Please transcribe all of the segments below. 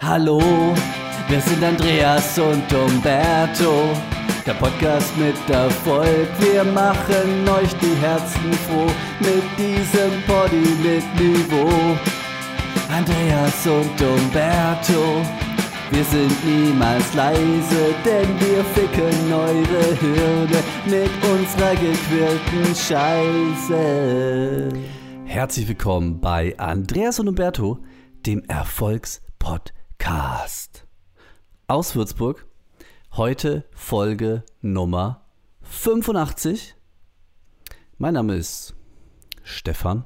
Hallo, wir sind Andreas und Umberto. Der Podcast mit Erfolg, wir machen euch die Herzen froh mit diesem Poddy mit Niveau. Andreas und Umberto, wir sind niemals leise, denn wir ficken eure Hirne mit unserer gequirlten Scheiße. Herzlich willkommen bei Andreas und Umberto, dem Erfolgspodcast. Aus Würzburg, heute Folge Nummer 85. Mein Name ist Stefan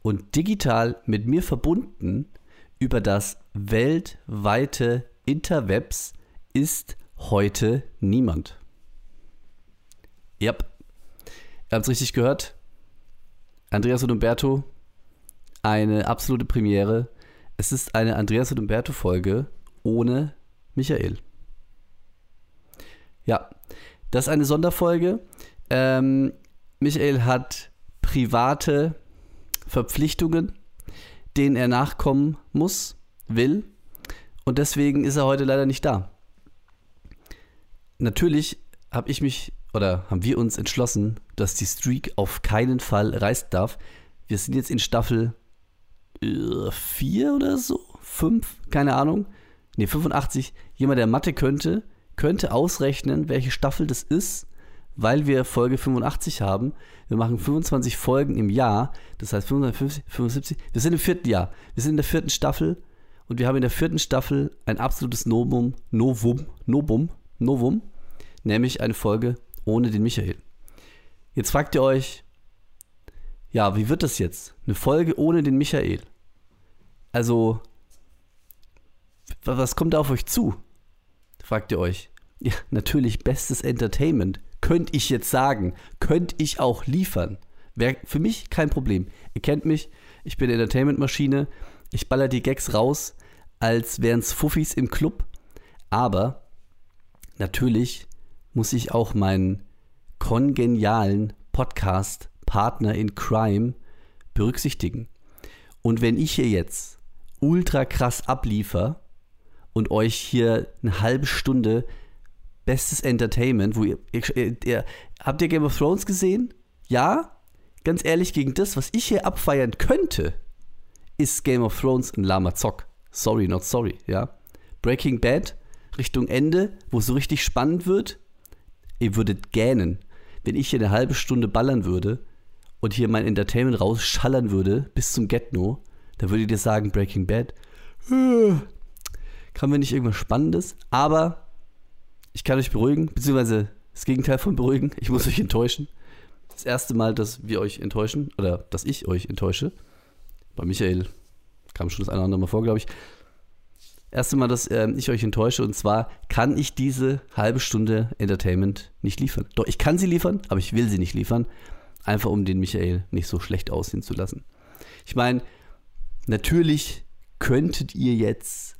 und digital mit mir verbunden über das weltweite Interwebs ist heute niemand. Yep. Ihr habt es richtig gehört. Andreas und Umberto, eine absolute Premiere. Es ist eine Andreas und Umberto Folge ohne Michael. Ja, das ist eine Sonderfolge. Ähm, Michael hat private Verpflichtungen, denen er nachkommen muss, will. Und deswegen ist er heute leider nicht da. Natürlich habe ich mich oder haben wir uns entschlossen, dass die Streak auf keinen Fall reißen darf. Wir sind jetzt in Staffel 4 äh, oder so, 5, keine Ahnung. Ne, 85. Jemand, der Mathe könnte, könnte ausrechnen, welche Staffel das ist, weil wir Folge 85 haben. Wir machen 25 Folgen im Jahr, das heißt 55, 75. Wir sind im vierten Jahr. Wir sind in der vierten Staffel und wir haben in der vierten Staffel ein absolutes Novum, Novum, Novum, Novum, nämlich eine Folge ohne den Michael. Jetzt fragt ihr euch, ja, wie wird das jetzt? Eine Folge ohne den Michael? Also, was kommt da auf euch zu? Fragt ihr euch. Ja, natürlich bestes Entertainment. Könnte ich jetzt sagen. Könnte ich auch liefern. Wäre für mich kein Problem. Ihr kennt mich. Ich bin Entertainment-Maschine. Ich baller die Gags raus, als wären es Fuffis im Club. Aber natürlich muss ich auch meinen kongenialen Podcast-Partner in Crime berücksichtigen. Und wenn ich hier jetzt ultra krass abliefer und euch hier eine halbe Stunde bestes Entertainment, wo ihr, ihr, ihr, habt ihr Game of Thrones gesehen? Ja? Ganz ehrlich, gegen das, was ich hier abfeiern könnte, ist Game of Thrones ein Lama Zock. Sorry, not sorry, ja? Breaking Bad, Richtung Ende, wo es so richtig spannend wird, ihr würdet gähnen, wenn ich hier eine halbe Stunde ballern würde und hier mein Entertainment rausschallern würde bis zum Get-No, dann würdet ihr sagen, Breaking Bad, äh, kann wir nicht irgendwas Spannendes, aber ich kann euch beruhigen, beziehungsweise das Gegenteil von beruhigen, ich muss euch enttäuschen. Das erste Mal, dass wir euch enttäuschen, oder dass ich euch enttäusche, bei Michael kam schon das eine oder andere Mal vor, glaube ich, erste Mal, dass äh, ich euch enttäusche. Und zwar kann ich diese halbe Stunde Entertainment nicht liefern. Doch, ich kann sie liefern, aber ich will sie nicht liefern. Einfach um den Michael nicht so schlecht aussehen zu lassen. Ich meine, natürlich könntet ihr jetzt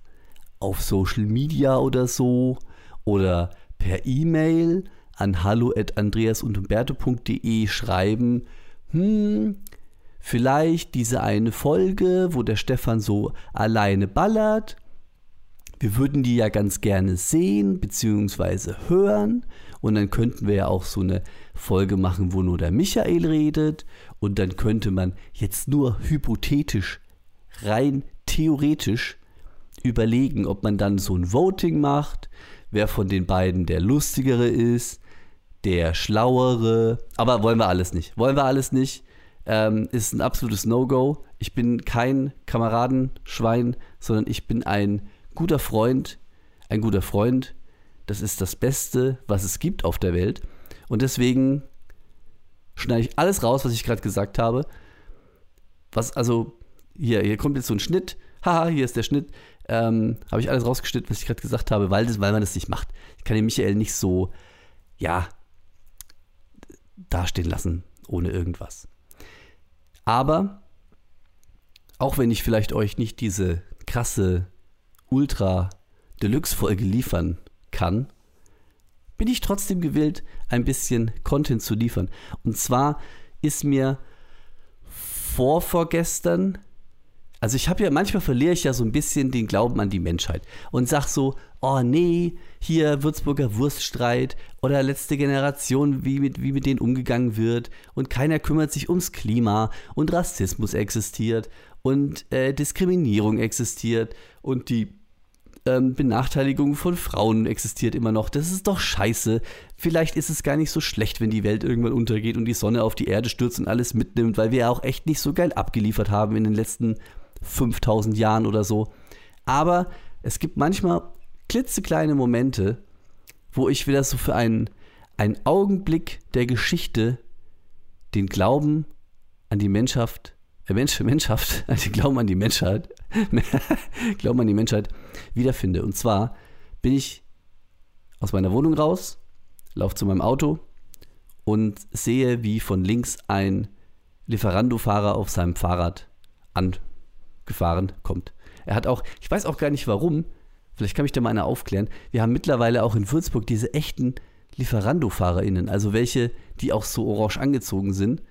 auf Social Media oder so oder per E-Mail an hallo@andreasundumberto.de schreiben, hm, vielleicht diese eine Folge, wo der Stefan so alleine ballert wir würden die ja ganz gerne sehen bzw. hören. Und dann könnten wir ja auch so eine Folge machen, wo nur der Michael redet. Und dann könnte man jetzt nur hypothetisch, rein theoretisch überlegen, ob man dann so ein Voting macht, wer von den beiden der lustigere ist, der schlauere. Aber wollen wir alles nicht. Wollen wir alles nicht. Ähm, ist ein absolutes No-Go. Ich bin kein Kameradenschwein, sondern ich bin ein guter Freund, ein guter Freund, das ist das Beste, was es gibt auf der Welt. Und deswegen schneide ich alles raus, was ich gerade gesagt habe. Was, also, hier, hier kommt jetzt so ein Schnitt. Haha, hier ist der Schnitt. Ähm, habe ich alles rausgeschnitten, was ich gerade gesagt habe, weil, das, weil man das nicht macht. Ich kann den Michael nicht so, ja, dastehen lassen, ohne irgendwas. Aber, auch wenn ich vielleicht euch nicht diese krasse Ultra Deluxe Folge liefern kann, bin ich trotzdem gewillt, ein bisschen Content zu liefern. Und zwar ist mir vorvorgestern, Also ich habe ja, manchmal verliere ich ja so ein bisschen den Glauben an die Menschheit und sag so, oh nee, hier Würzburger Wurststreit oder letzte Generation, wie mit, wie mit denen umgegangen wird und keiner kümmert sich ums Klima und Rassismus existiert und äh, Diskriminierung existiert und die ähm, Benachteiligung von Frauen existiert immer noch. Das ist doch scheiße. Vielleicht ist es gar nicht so schlecht, wenn die Welt irgendwann untergeht und die Sonne auf die Erde stürzt und alles mitnimmt, weil wir ja auch echt nicht so geil abgeliefert haben in den letzten 5000 Jahren oder so. Aber es gibt manchmal klitzekleine Momente, wo ich wieder so für einen, einen Augenblick der Geschichte den Glauben an die Menschheit, äh Mensch, Menschheit, den Glauben an die Menschheit, Glauben an die Menschheit wiederfinde. Und zwar bin ich aus meiner Wohnung raus, laufe zu meinem Auto und sehe, wie von links ein Lieferando-Fahrer auf seinem Fahrrad angefahren kommt. Er hat auch, ich weiß auch gar nicht warum, vielleicht kann mich da mal einer aufklären, wir haben mittlerweile auch in Würzburg diese echten Lieferando-FahrerInnen, also welche, die auch so orange angezogen sind.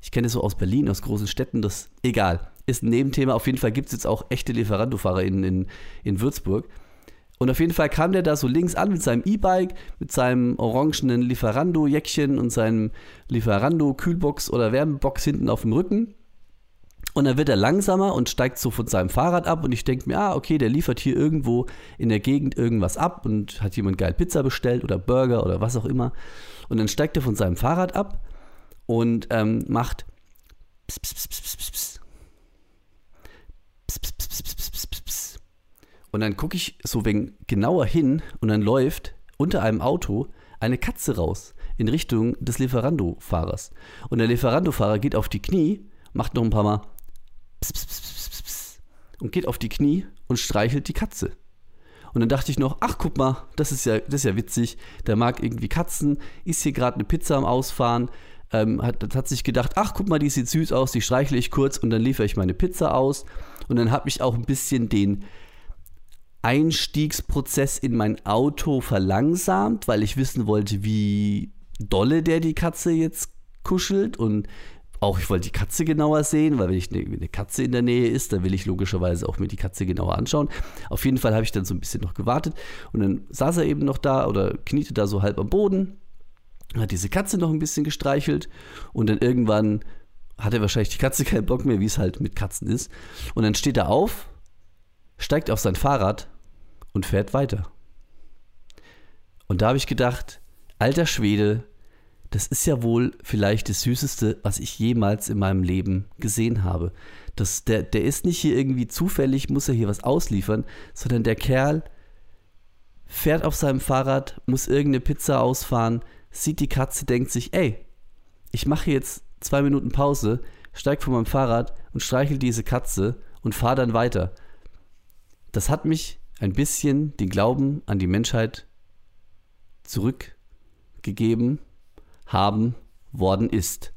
Ich kenne es so aus Berlin, aus großen Städten, das egal ist ein Nebenthema. Auf jeden Fall gibt es jetzt auch echte Lieferando-Fahrer in, in, in Würzburg. Und auf jeden Fall kam der da so links an mit seinem E-Bike, mit seinem orangenen Lieferando-Jäckchen und seinem Lieferando-Kühlbox oder Wärmebox hinten auf dem Rücken. Und dann wird er langsamer und steigt so von seinem Fahrrad ab. Und ich denke mir, ah, okay, der liefert hier irgendwo in der Gegend irgendwas ab und hat jemand geil Pizza bestellt oder Burger oder was auch immer. Und dann steigt er von seinem Fahrrad ab und ähm, macht pss, pss, pss, und dann gucke ich so wegen genauer hin und dann läuft unter einem Auto eine Katze raus in Richtung des Lieferando-Fahrers. Und der Lieferando-Fahrer geht auf die Knie, macht noch ein paar Mal und geht auf die Knie und streichelt die Katze. Und dann dachte ich noch, ach guck mal, das ist ja, das ist ja witzig. Der mag irgendwie Katzen, ist hier gerade eine Pizza am Ausfahren, ähm, hat, hat sich gedacht, ach guck mal, die sieht süß aus, die streichle ich kurz und dann liefere ich meine Pizza aus. Und dann habe ich auch ein bisschen den Einstiegsprozess in mein Auto verlangsamt, weil ich wissen wollte, wie dolle der die Katze jetzt kuschelt und auch ich wollte die Katze genauer sehen, weil wenn ich eine, eine Katze in der Nähe ist, dann will ich logischerweise auch mir die Katze genauer anschauen. Auf jeden Fall habe ich dann so ein bisschen noch gewartet und dann saß er eben noch da oder kniete da so halb am Boden, hat diese Katze noch ein bisschen gestreichelt und dann irgendwann hatte wahrscheinlich die Katze keinen Bock mehr, wie es halt mit Katzen ist. Und dann steht er auf, steigt auf sein Fahrrad und fährt weiter. Und da habe ich gedacht, alter Schwede, das ist ja wohl vielleicht das Süßeste, was ich jemals in meinem Leben gesehen habe. Das, der, der ist nicht hier irgendwie zufällig, muss er hier was ausliefern, sondern der Kerl fährt auf seinem Fahrrad, muss irgendeine Pizza ausfahren, sieht die Katze, denkt sich, ey, ich mache jetzt zwei Minuten Pause, steige von meinem Fahrrad und streichel diese Katze und fahre dann weiter. Das hat mich ein bisschen den Glauben an die Menschheit zurückgegeben haben worden ist.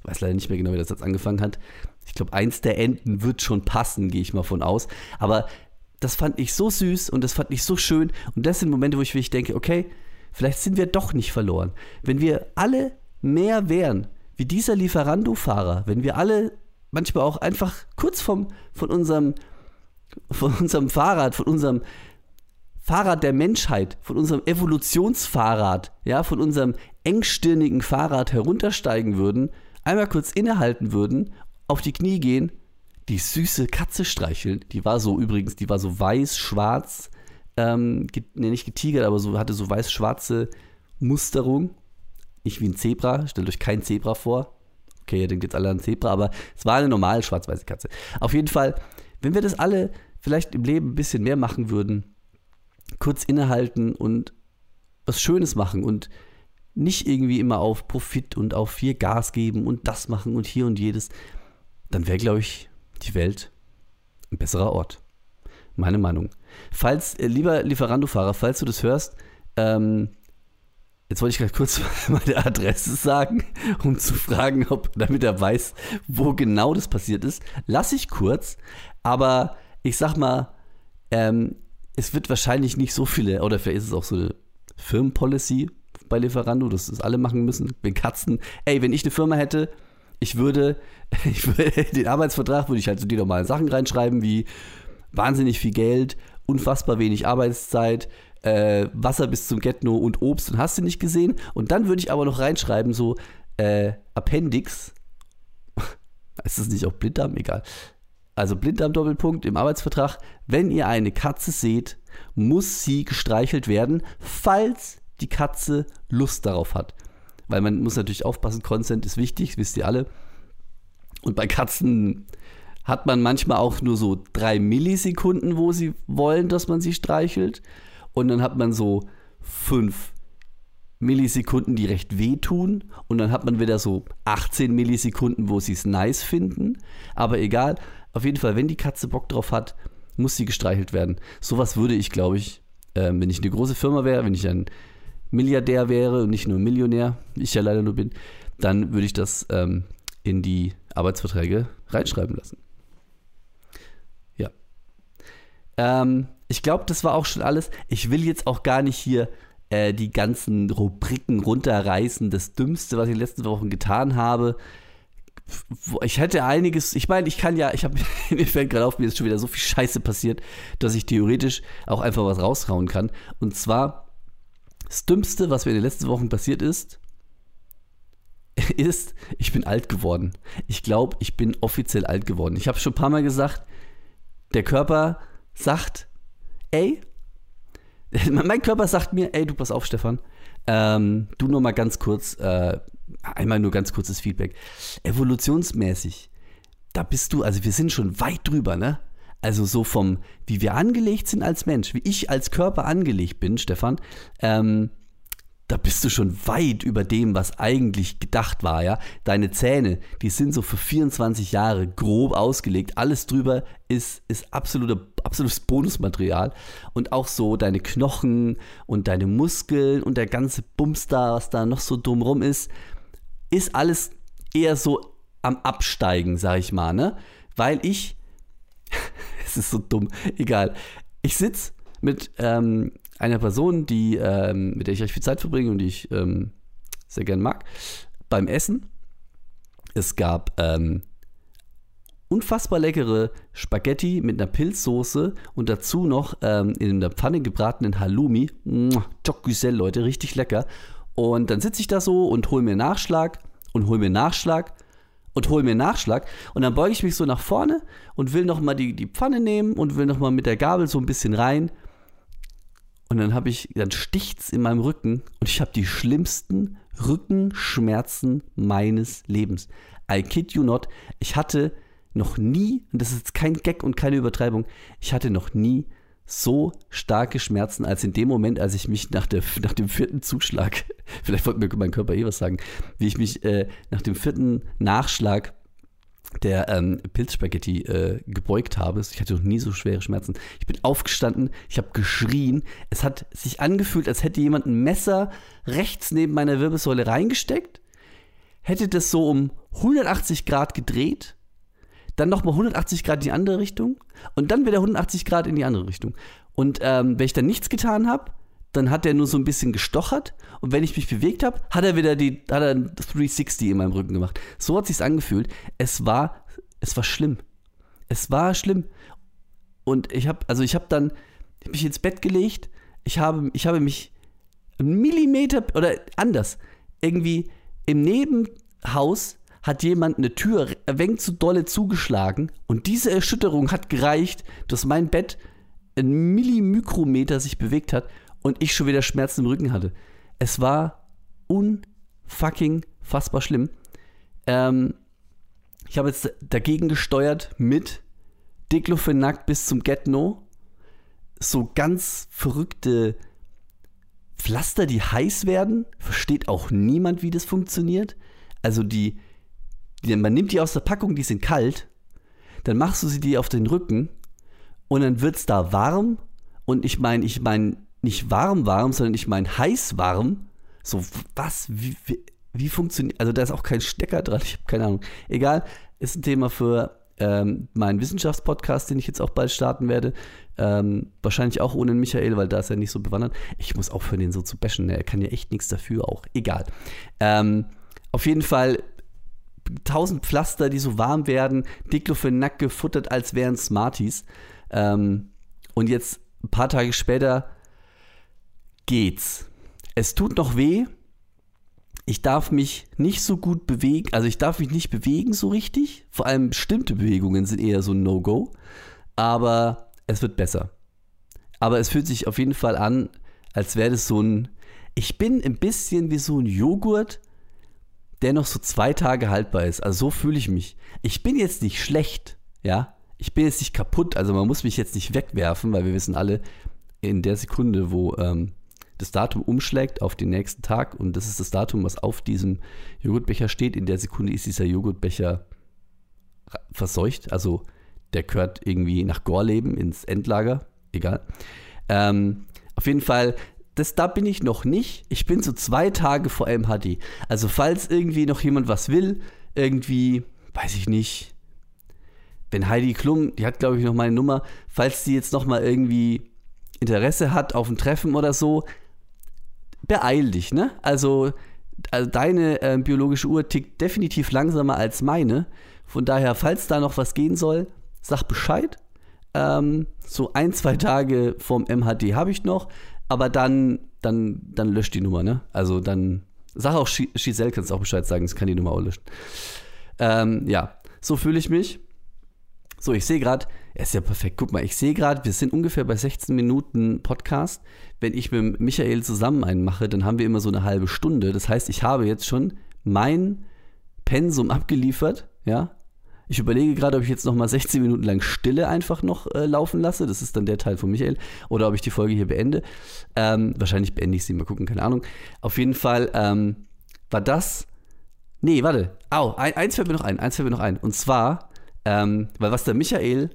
Ich weiß leider nicht mehr genau, wie der Satz angefangen hat. Ich glaube, eins der Enden wird schon passen, gehe ich mal von aus. Aber das fand ich so süß und das fand ich so schön. Und das sind Momente, wo ich wirklich denke, okay, vielleicht sind wir doch nicht verloren. Wenn wir alle mehr wären wie dieser Lieferando-Fahrer, wenn wir alle manchmal auch einfach kurz vom, von unserem von unserem Fahrrad, von unserem Fahrrad der Menschheit, von unserem Evolutionsfahrrad, ja, von unserem engstirnigen Fahrrad heruntersteigen würden, einmal kurz innehalten würden, auf die Knie gehen, die süße Katze streicheln. Die war so übrigens, die war so weiß-schwarz, ähm, ne, nicht getigert, aber so hatte so weiß-schwarze Musterung. Nicht wie ein Zebra, stellt euch kein Zebra vor. Okay, ihr denkt jetzt alle an Zebra, aber es war eine normale schwarz-weiße Katze. Auf jeden Fall wenn wir das alle vielleicht im Leben ein bisschen mehr machen würden, kurz innehalten und was Schönes machen und nicht irgendwie immer auf Profit und auf viel Gas geben und das machen und hier und jedes, dann wäre, glaube ich, die Welt ein besserer Ort. Meine Meinung. Falls, äh, lieber Lieferando-Fahrer, falls du das hörst, ähm, Jetzt wollte ich gerade kurz meine Adresse sagen, um zu fragen, ob, damit er weiß, wo genau das passiert ist. Lass ich kurz, aber ich sag mal, ähm, es wird wahrscheinlich nicht so viele, oder vielleicht ist es auch so eine Firmenpolicy bei Lieferando, dass das alle machen müssen. Wenn Katzen, ey, wenn ich eine Firma hätte, ich würde, ich würde den Arbeitsvertrag würde ich halt so die normalen Sachen reinschreiben, wie wahnsinnig viel Geld, unfassbar wenig Arbeitszeit, äh, Wasser bis zum Getno und Obst und hast du nicht gesehen. Und dann würde ich aber noch reinschreiben, so äh, Appendix. ist das nicht auch Blinddarm? Egal. Also Blinddarm-Doppelpunkt im Arbeitsvertrag. Wenn ihr eine Katze seht, muss sie gestreichelt werden, falls die Katze Lust darauf hat. Weil man muss natürlich aufpassen, Consent ist wichtig, wisst ihr alle. Und bei Katzen hat man manchmal auch nur so drei Millisekunden, wo sie wollen, dass man sie streichelt. Und dann hat man so fünf Millisekunden, die recht wehtun. Und dann hat man wieder so 18 Millisekunden, wo sie es nice finden. Aber egal, auf jeden Fall, wenn die Katze Bock drauf hat, muss sie gestreichelt werden. Sowas würde ich, glaube ich, äh, wenn ich eine große Firma wäre, wenn ich ein Milliardär wäre und nicht nur Millionär, ich ja leider nur bin, dann würde ich das ähm, in die Arbeitsverträge reinschreiben lassen. Ja. Ähm, ich glaube, das war auch schon alles. Ich will jetzt auch gar nicht hier äh, die ganzen Rubriken runterreißen. Das Dümmste, was ich in den letzten Wochen getan habe. Ich hätte einiges, ich meine, ich kann ja, ich habe, mir fällt gerade auf, mir ist schon wieder so viel Scheiße passiert, dass ich theoretisch auch einfach was raushauen kann. Und zwar, das Dümmste, was mir in den letzten Wochen passiert ist, ist, ich bin alt geworden. Ich glaube, ich bin offiziell alt geworden. Ich habe schon ein paar Mal gesagt, der Körper sagt, ey, mein Körper sagt mir, ey, du pass auf, Stefan, ähm, du nur mal ganz kurz, äh, einmal nur ganz kurzes Feedback. Evolutionsmäßig, da bist du, also wir sind schon weit drüber, ne? Also so vom, wie wir angelegt sind als Mensch, wie ich als Körper angelegt bin, Stefan, ähm, da bist du schon weit über dem, was eigentlich gedacht war, ja. Deine Zähne, die sind so für 24 Jahre grob ausgelegt. Alles drüber ist, ist absolute, absolutes Bonusmaterial. Und auch so deine Knochen und deine Muskeln und der ganze Bums was da noch so dumm rum ist, ist alles eher so am Absteigen, sag ich mal, ne? Weil ich, es ist so dumm, egal. Ich sitze mit ähm, einer Person, die, ähm, mit der ich recht viel Zeit verbringe und die ich ähm, sehr gern mag, beim Essen. Es gab ähm, unfassbar leckere Spaghetti mit einer Pilzsoße und dazu noch ähm, in der Pfanne gebratenen Halloumi. Jocgüsel, Leute, richtig lecker. Und dann sitze ich da so und hole mir Nachschlag und hole mir Nachschlag und hole mir Nachschlag. Und dann beuge ich mich so nach vorne und will nochmal die, die Pfanne nehmen und will nochmal mit der Gabel so ein bisschen rein. Und dann habe ich, dann sticht's in meinem Rücken und ich habe die schlimmsten Rückenschmerzen meines Lebens. I kid you not. Ich hatte noch nie, und das ist jetzt kein Gag und keine Übertreibung, ich hatte noch nie so starke Schmerzen als in dem Moment, als ich mich nach, der, nach dem vierten Zuschlag, vielleicht wollte mir mein Körper eh was sagen, wie ich mich äh, nach dem vierten Nachschlag der ähm, Pilzspaghetti äh, gebeugt habe. Ich hatte noch nie so schwere Schmerzen. Ich bin aufgestanden, ich habe geschrien. Es hat sich angefühlt, als hätte jemand ein Messer rechts neben meiner Wirbelsäule reingesteckt, hätte das so um 180 Grad gedreht, dann nochmal 180 Grad in die andere Richtung und dann wieder 180 Grad in die andere Richtung. Und ähm, wenn ich dann nichts getan habe, dann hat er nur so ein bisschen gestochert und wenn ich mich bewegt habe, hat er wieder die, hat er 360 in meinem Rücken gemacht. So hat sich's angefühlt. Es war, es war schlimm. Es war schlimm. Und ich habe, also ich habe dann hab mich ins Bett gelegt. Ich habe, ich habe mich einen Millimeter oder anders irgendwie im Nebenhaus hat jemand eine Tür ein wenig zu dolle zugeschlagen und diese Erschütterung hat gereicht, dass mein Bett ein Millimikrometer sich bewegt hat und ich schon wieder Schmerzen im Rücken hatte. Es war unfucking fassbar schlimm. Ähm, ich habe jetzt dagegen gesteuert mit Diclofenac bis zum Get No. So ganz verrückte Pflaster, die heiß werden. Versteht auch niemand, wie das funktioniert. Also die, die, man nimmt die aus der Packung, die sind kalt. Dann machst du sie dir auf den Rücken und dann wird es da warm. Und ich meine, ich meine, nicht warm warm, sondern ich meine heiß warm. So, was? Wie, wie, wie funktioniert. Also da ist auch kein Stecker dran, ich habe keine Ahnung. Egal, ist ein Thema für ähm, meinen Wissenschaftspodcast, den ich jetzt auch bald starten werde. Ähm, wahrscheinlich auch ohne Michael, weil da ist er nicht so bewandert. Ich muss aufhören, den so zu bashen. Ne? Er kann ja echt nichts dafür auch. Egal. Ähm, auf jeden Fall tausend Pflaster, die so warm werden, Diclofenac gefuttert, als wären Smarties. Ähm, und jetzt, ein paar Tage später, geht's. Es tut noch weh. Ich darf mich nicht so gut bewegen, also ich darf mich nicht bewegen so richtig. Vor allem bestimmte Bewegungen sind eher so ein No-Go. Aber es wird besser. Aber es fühlt sich auf jeden Fall an, als wäre das so ein. Ich bin ein bisschen wie so ein Joghurt, der noch so zwei Tage haltbar ist. Also so fühle ich mich. Ich bin jetzt nicht schlecht, ja. Ich bin jetzt nicht kaputt. Also man muss mich jetzt nicht wegwerfen, weil wir wissen alle, in der Sekunde, wo ähm, das Datum umschlägt auf den nächsten Tag und das ist das Datum, was auf diesem Joghurtbecher steht, in der Sekunde ist dieser Joghurtbecher verseucht. Also der gehört irgendwie nach Gorleben ins Endlager. Egal. Ähm, auf jeden Fall das, da bin ich noch nicht. Ich bin so zwei Tage vor MHD. Also falls irgendwie noch jemand was will, irgendwie, weiß ich nicht, wenn Heidi Klum, die hat glaube ich noch meine Nummer, falls die jetzt noch mal irgendwie Interesse hat auf ein Treffen oder so, beeil dich, ne? Also, also deine äh, biologische Uhr tickt definitiv langsamer als meine. Von daher, falls da noch was gehen soll, sag Bescheid. Ähm, so ein, zwei Tage vorm MHD habe ich noch aber dann, dann, dann löscht die Nummer, ne? Also dann, sag auch Giselle, kannst auch Bescheid sagen, es kann die Nummer auch löschen. Ähm, ja, so fühle ich mich. So, ich sehe gerade, er ist ja perfekt. Guck mal, ich sehe gerade, wir sind ungefähr bei 16 Minuten Podcast. Wenn ich mit Michael zusammen einen mache, dann haben wir immer so eine halbe Stunde. Das heißt, ich habe jetzt schon mein Pensum abgeliefert, ja, ich überlege gerade, ob ich jetzt nochmal 16 Minuten lang Stille einfach noch äh, laufen lasse. Das ist dann der Teil von Michael. Oder ob ich die Folge hier beende. Ähm, wahrscheinlich beende ich sie, mal gucken, keine Ahnung. Auf jeden Fall ähm, war das. Nee, warte. Au, ein, eins fällt mir noch ein. Eins fällt mir noch ein. Und zwar, ähm, weil was der Michael,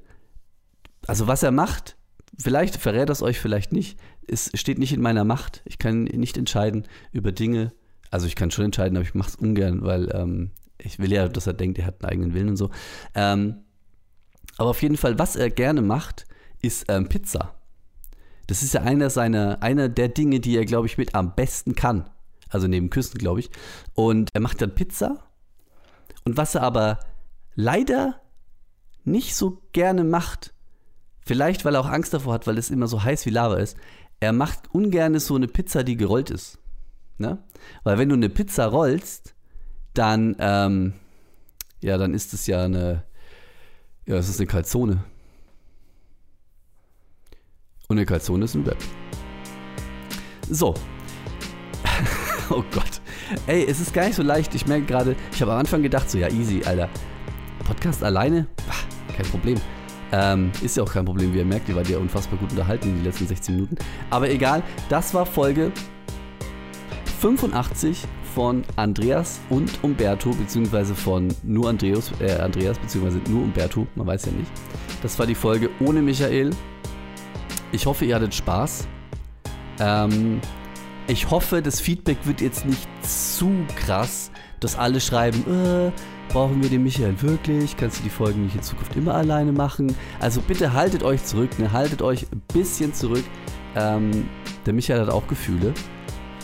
also was er macht, vielleicht verrät das euch, vielleicht nicht. Es steht nicht in meiner Macht. Ich kann nicht entscheiden über Dinge. Also ich kann schon entscheiden, aber ich mache es ungern, weil ähm, ich will ja, dass er denkt, er hat einen eigenen Willen und so. Ähm, aber auf jeden Fall, was er gerne macht, ist ähm, Pizza. Das ist ja einer seiner, einer der Dinge, die er, glaube ich, mit am besten kann. Also neben Küssen, glaube ich. Und er macht dann Pizza. Und was er aber leider nicht so gerne macht, vielleicht weil er auch Angst davor hat, weil es immer so heiß wie Lava ist, er macht ungern so eine Pizza, die gerollt ist. Ne? Weil wenn du eine Pizza rollst, dann, ähm, ja, dann ist es ja eine, ja, es ist eine Kalzone. Und eine Kalzone ist ein Web. So. oh Gott. Ey, es ist gar nicht so leicht. Ich merke gerade, ich habe am Anfang gedacht, so, ja, easy, Alter. Podcast alleine? Ach, kein Problem. Ähm, ist ja auch kein Problem, wie ihr merkt, ihr wart ja unfassbar gut unterhalten in den letzten 16 Minuten. Aber egal, das war Folge 85 von Andreas und Umberto, beziehungsweise von nur Andreas, äh, Andreas, beziehungsweise nur Umberto, man weiß ja nicht. Das war die Folge ohne Michael. Ich hoffe, ihr hattet Spaß. Ähm, ich hoffe, das Feedback wird jetzt nicht zu krass, dass alle schreiben, äh, brauchen wir den Michael wirklich? Kannst du die Folgen nicht in Zukunft immer alleine machen? Also bitte haltet euch zurück, ne? haltet euch ein bisschen zurück. Ähm, der Michael hat auch Gefühle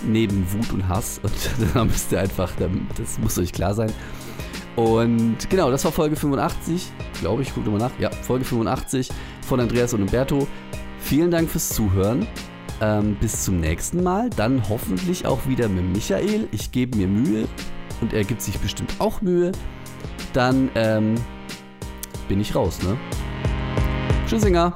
neben Wut und Hass. Und da müsst ihr einfach, das muss euch klar sein. Und genau, das war Folge 85, glaube ich, guck mal nach. Ja, Folge 85 von Andreas und Umberto. Vielen Dank fürs Zuhören. Ähm, bis zum nächsten Mal. Dann hoffentlich auch wieder mit Michael. Ich gebe mir Mühe und er gibt sich bestimmt auch Mühe. Dann ähm, bin ich raus, ne? Tschüssinger.